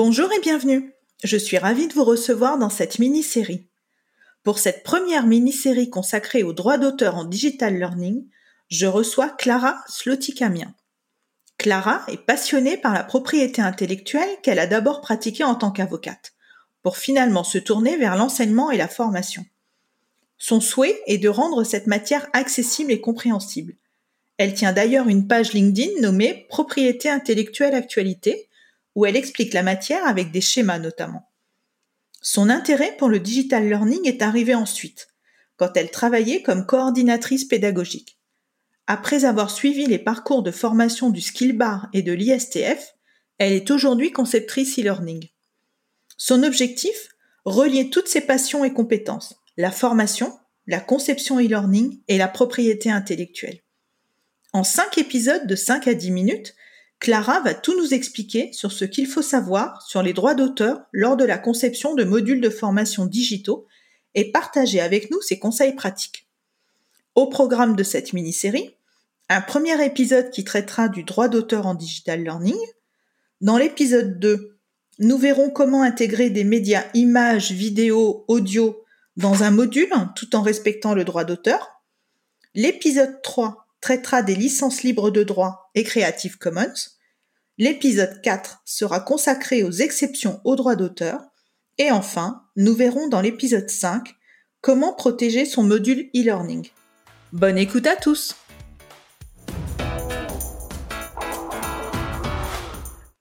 Bonjour et bienvenue. Je suis ravie de vous recevoir dans cette mini-série. Pour cette première mini-série consacrée aux droits d'auteur en digital learning, je reçois Clara Slotikamian. Clara est passionnée par la propriété intellectuelle qu'elle a d'abord pratiquée en tant qu'avocate, pour finalement se tourner vers l'enseignement et la formation. Son souhait est de rendre cette matière accessible et compréhensible. Elle tient d'ailleurs une page LinkedIn nommée Propriété intellectuelle actualité où elle explique la matière avec des schémas notamment. Son intérêt pour le digital learning est arrivé ensuite, quand elle travaillait comme coordinatrice pédagogique. Après avoir suivi les parcours de formation du Skill Bar et de l'ISTF, elle est aujourd'hui conceptrice e-learning. Son objectif Relier toutes ses passions et compétences, la formation, la conception e-learning et la propriété intellectuelle. En cinq épisodes de 5 à 10 minutes, Clara va tout nous expliquer sur ce qu'il faut savoir sur les droits d'auteur lors de la conception de modules de formation digitaux et partager avec nous ses conseils pratiques. Au programme de cette mini-série, un premier épisode qui traitera du droit d'auteur en digital learning. Dans l'épisode 2, nous verrons comment intégrer des médias images, vidéo, audio dans un module tout en respectant le droit d'auteur. L'épisode 3 traitera des licences libres de droit et Creative Commons. L'épisode 4 sera consacré aux exceptions aux droits d'auteur. Et enfin, nous verrons dans l'épisode 5 comment protéger son module e-learning. Bonne écoute à tous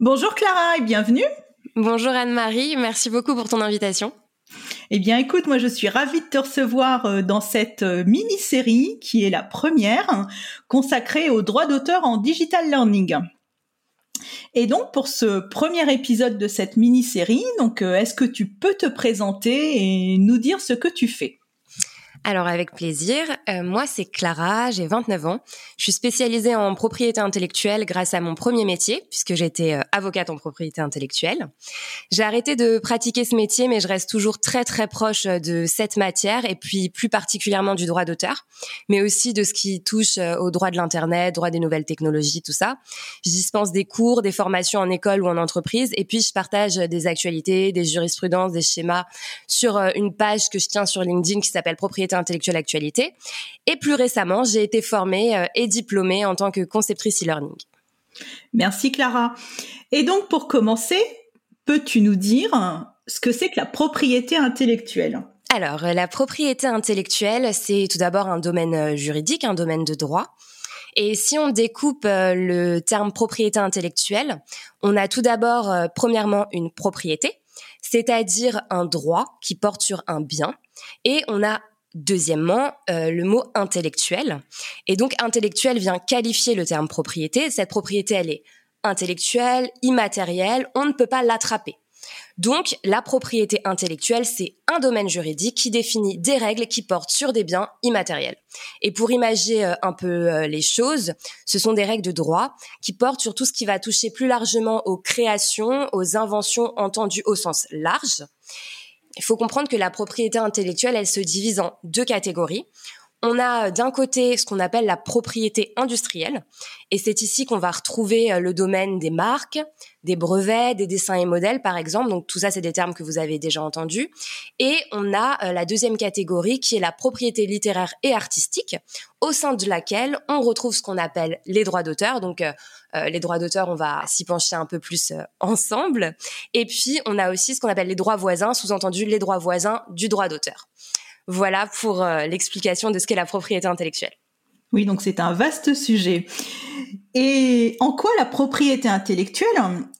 Bonjour Clara et bienvenue Bonjour Anne-Marie, merci beaucoup pour ton invitation. Eh bien, écoute, moi, je suis ravie de te recevoir euh, dans cette euh, mini-série qui est la première consacrée aux droits d'auteur en digital learning. Et donc pour ce premier épisode de cette mini-série, donc euh, est-ce que tu peux te présenter et nous dire ce que tu fais? Alors avec plaisir. Euh, moi c'est Clara, j'ai 29 ans. Je suis spécialisée en propriété intellectuelle grâce à mon premier métier puisque j'étais euh, avocate en propriété intellectuelle. J'ai arrêté de pratiquer ce métier mais je reste toujours très très proche de cette matière et puis plus particulièrement du droit d'auteur, mais aussi de ce qui touche euh, au droit de l'internet, droit des nouvelles technologies, tout ça. Je dispense des cours, des formations en école ou en entreprise et puis je partage des actualités, des jurisprudences, des schémas sur une page que je tiens sur LinkedIn qui s'appelle propriété intellectuelle actualité. Et plus récemment, j'ai été formée euh, et diplômée en tant que conceptrice e-learning. Merci Clara. Et donc pour commencer, peux-tu nous dire ce que c'est que la propriété intellectuelle? Alors, la propriété intellectuelle, c'est tout d'abord un domaine euh, juridique, un domaine de droit. Et si on découpe euh, le terme propriété intellectuelle, on a tout d'abord, premièrement, une propriété, c'est-à-dire un droit qui porte sur un bien, et on a Deuxièmement, euh, le mot intellectuel. Et donc intellectuel vient qualifier le terme propriété. Cette propriété, elle est intellectuelle, immatérielle, on ne peut pas l'attraper. Donc la propriété intellectuelle, c'est un domaine juridique qui définit des règles qui portent sur des biens immatériels. Et pour imaginer euh, un peu euh, les choses, ce sont des règles de droit qui portent sur tout ce qui va toucher plus largement aux créations, aux inventions entendues au sens large. Il faut comprendre que la propriété intellectuelle, elle se divise en deux catégories. On a euh, d'un côté ce qu'on appelle la propriété industrielle, et c'est ici qu'on va retrouver euh, le domaine des marques, des brevets, des dessins et modèles, par exemple. Donc tout ça, c'est des termes que vous avez déjà entendus. Et on a euh, la deuxième catégorie qui est la propriété littéraire et artistique, au sein de laquelle on retrouve ce qu'on appelle les droits d'auteur. Donc les droits d'auteur, on va s'y pencher un peu plus ensemble. Et puis on a aussi ce qu'on appelle les droits voisins, sous-entendu les droits voisins du droit d'auteur. Voilà pour euh, l'explication de ce qu'est la propriété intellectuelle. Oui, donc c'est un vaste sujet. Et en quoi la propriété intellectuelle,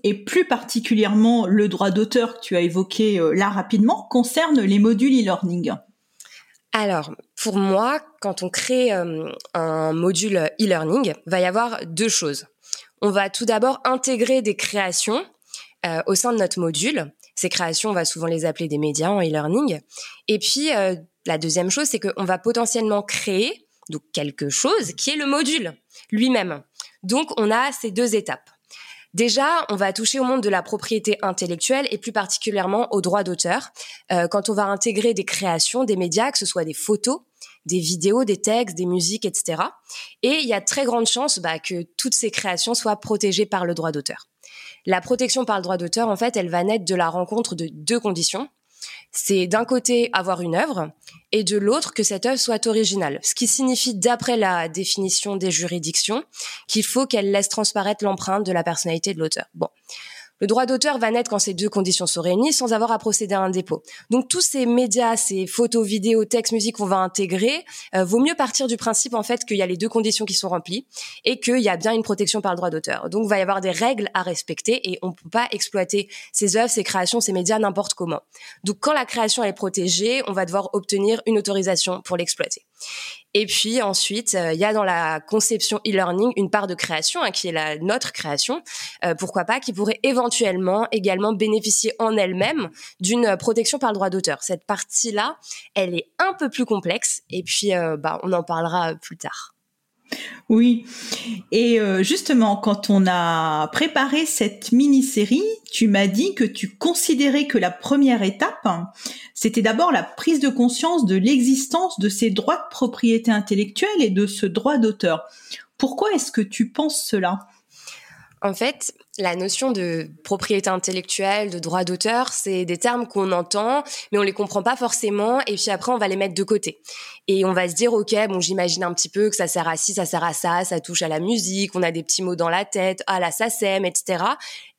et plus particulièrement le droit d'auteur que tu as évoqué euh, là rapidement, concerne les modules e-learning? Alors, pour moi, quand on crée euh, un module e-learning, va y avoir deux choses. on va tout d'abord intégrer des créations euh, au sein de notre module. Ces créations, on va souvent les appeler des médias en e-learning. Et puis, euh, la deuxième chose, c'est qu'on va potentiellement créer donc quelque chose qui est le module lui-même. Donc, on a ces deux étapes. Déjà, on va toucher au monde de la propriété intellectuelle et plus particulièrement aux droits d'auteur. Euh, quand on va intégrer des créations, des médias, que ce soit des photos, des vidéos, des textes, des musiques, etc. Et il y a très grande chance bah, que toutes ces créations soient protégées par le droit d'auteur. La protection par le droit d'auteur, en fait, elle va naître de la rencontre de deux conditions. C'est d'un côté avoir une œuvre et de l'autre que cette œuvre soit originale. Ce qui signifie, d'après la définition des juridictions, qu'il faut qu'elle laisse transparaître l'empreinte de la personnalité de l'auteur. Bon. Le droit d'auteur va naître quand ces deux conditions sont réunies sans avoir à procéder à un dépôt. Donc tous ces médias, ces photos, vidéos, textes, musique qu'on va intégrer, euh, vaut mieux partir du principe en fait qu'il y a les deux conditions qui sont remplies et qu'il y a bien une protection par le droit d'auteur. Donc il va y avoir des règles à respecter et on ne peut pas exploiter ces œuvres, ces créations, ces médias n'importe comment. Donc quand la création est protégée, on va devoir obtenir une autorisation pour l'exploiter. Et puis ensuite, euh, il y a dans la conception e-learning une part de création hein, qui est la notre création, euh, pourquoi pas, qui pourrait éventuellement également bénéficier en elle-même d'une protection par le droit d'auteur. Cette partie-là, elle est un peu plus complexe et puis euh, bah, on en parlera plus tard. Oui. Et euh, justement, quand on a préparé cette mini-série, tu m'as dit que tu considérais que la première étape, c'était d'abord la prise de conscience de l'existence de ces droits de propriété intellectuelle et de ce droit d'auteur. Pourquoi est-ce que tu penses cela? En fait, la notion de propriété intellectuelle, de droit d'auteur, c'est des termes qu'on entend, mais on les comprend pas forcément, et puis après on va les mettre de côté. Et on va se dire, ok, bon, j'imagine un petit peu que ça sert à ci, ça sert à ça, ça touche à la musique, on a des petits mots dans la tête, ah là, ça sème, etc.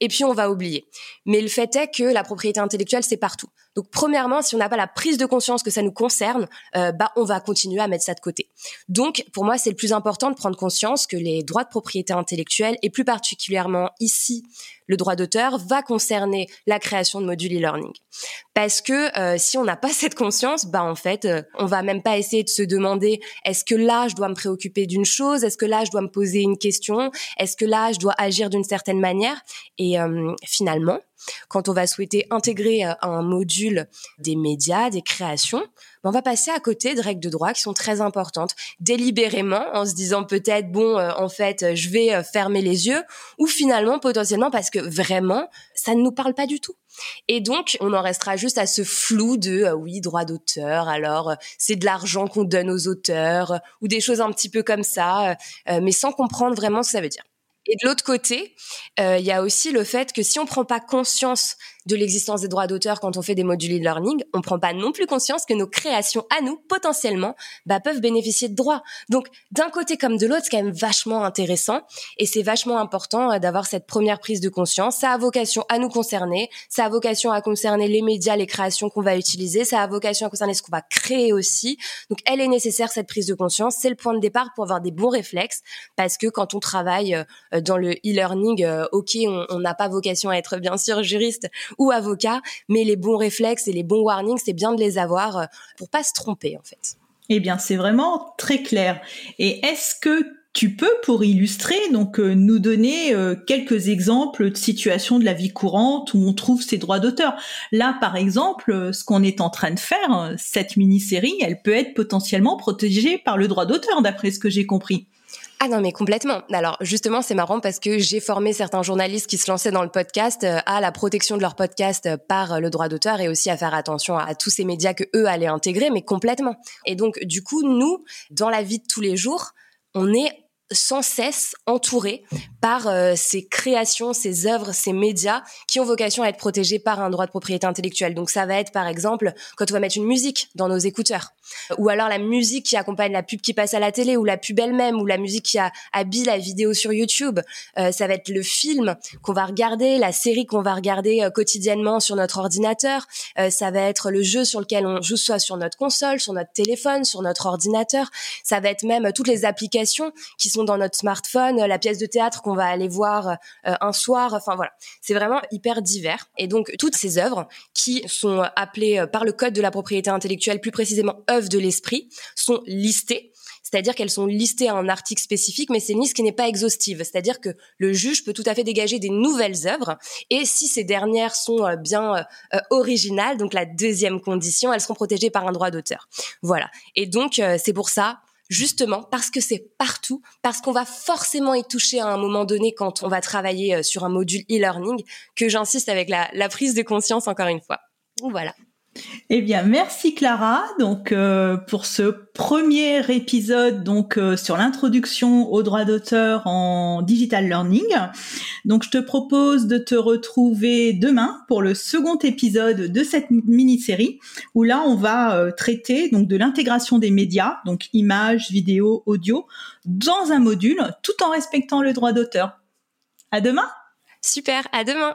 Et puis on va oublier. Mais le fait est que la propriété intellectuelle, c'est partout. Donc premièrement, si on n'a pas la prise de conscience que ça nous concerne, euh, bah on va continuer à mettre ça de côté. Donc pour moi, c'est le plus important de prendre conscience que les droits de propriété intellectuelle et plus particulièrement ici le droit d'auteur va concerner la création de modules e-learning. Parce que euh, si on n'a pas cette conscience, bah en fait, euh, on va même pas essayer de se demander est-ce que là je dois me préoccuper d'une chose, est-ce que là je dois me poser une question, est-ce que là je dois agir d'une certaine manière? Et finalement quand on va souhaiter intégrer euh, un module des médias, des créations, on va passer à côté de règles de droit qui sont très importantes, délibérément, en se disant peut-être, bon, euh, en fait, euh, je vais fermer les yeux, ou finalement, potentiellement, parce que vraiment, ça ne nous parle pas du tout. Et donc, on en restera juste à ce flou de oui, droit d'auteur, alors c'est de l'argent qu'on donne aux auteurs, ou des choses un petit peu comme ça, mais sans comprendre vraiment ce que ça veut dire. Et de l'autre côté, euh, il y a aussi le fait que si on prend pas conscience de l'existence des droits d'auteur quand on fait des modules e-learning, on prend pas non plus conscience que nos créations à nous, potentiellement, bah, peuvent bénéficier de droits. Donc, d'un côté comme de l'autre, c'est quand même vachement intéressant et c'est vachement important euh, d'avoir cette première prise de conscience. Ça a vocation à nous concerner, ça a vocation à concerner les médias, les créations qu'on va utiliser, ça a vocation à concerner ce qu'on va créer aussi. Donc, elle est nécessaire, cette prise de conscience. C'est le point de départ pour avoir des bons réflexes parce que quand on travaille euh, dans le e-learning, euh, ok, on n'a pas vocation à être bien sûr juriste ou avocat, mais les bons réflexes et les bons warnings, c'est bien de les avoir euh, pour pas se tromper en fait. Eh bien, c'est vraiment très clair. Et est-ce que tu peux, pour illustrer, donc euh, nous donner euh, quelques exemples de situations de la vie courante où on trouve ces droits d'auteur? Là, par exemple, ce qu'on est en train de faire, cette mini-série, elle peut être potentiellement protégée par le droit d'auteur, d'après ce que j'ai compris. Ah non, mais complètement. Alors justement, c'est marrant parce que j'ai formé certains journalistes qui se lançaient dans le podcast euh, à la protection de leur podcast euh, par euh, le droit d'auteur et aussi à faire attention à tous ces médias que eux allaient intégrer, mais complètement. Et donc, du coup, nous, dans la vie de tous les jours, on est sans cesse entouré par euh, ces créations, ces œuvres, ces médias qui ont vocation à être protégés par un droit de propriété intellectuelle. Donc ça va être par exemple quand on va mettre une musique dans nos écouteurs, ou alors la musique qui accompagne la pub qui passe à la télé, ou la pub elle-même, ou la musique qui a, habille la vidéo sur YouTube. Euh, ça va être le film qu'on va regarder, la série qu'on va regarder euh, quotidiennement sur notre ordinateur. ça va être le jeu sur lequel on joue soit sur notre console, sur notre téléphone, sur notre ordinateur. Ça va être même toutes les applications qui sont dans notre smartphone, la pièce de théâtre qu'on va aller voir un soir. Enfin voilà, c'est vraiment hyper divers. Et donc toutes ces œuvres qui sont appelées par le code de la propriété intellectuelle, plus précisément œuvres de l'esprit, sont listées c'est-à-dire qu'elles sont listées à un article spécifique, mais c'est une liste qui n'est pas exhaustive. C'est-à-dire que le juge peut tout à fait dégager des nouvelles œuvres, et si ces dernières sont euh, bien euh, euh, originales, donc la deuxième condition, elles seront protégées par un droit d'auteur. Voilà. Et donc c'est pour ça justement parce que c'est partout, parce qu'on va forcément y toucher à un moment donné quand on va travailler sur un module e-learning, que j'insiste avec la, la, prise de conscience encore une fois. Voilà. Eh bien, merci Clara. Donc euh, pour ce premier épisode donc euh, sur l'introduction au droit d'auteur en digital learning. Donc je te propose de te retrouver demain pour le second épisode de cette mini-série où là on va euh, traiter donc de l'intégration des médias, donc images, vidéos, audio dans un module tout en respectant le droit d'auteur. À demain. Super, à demain.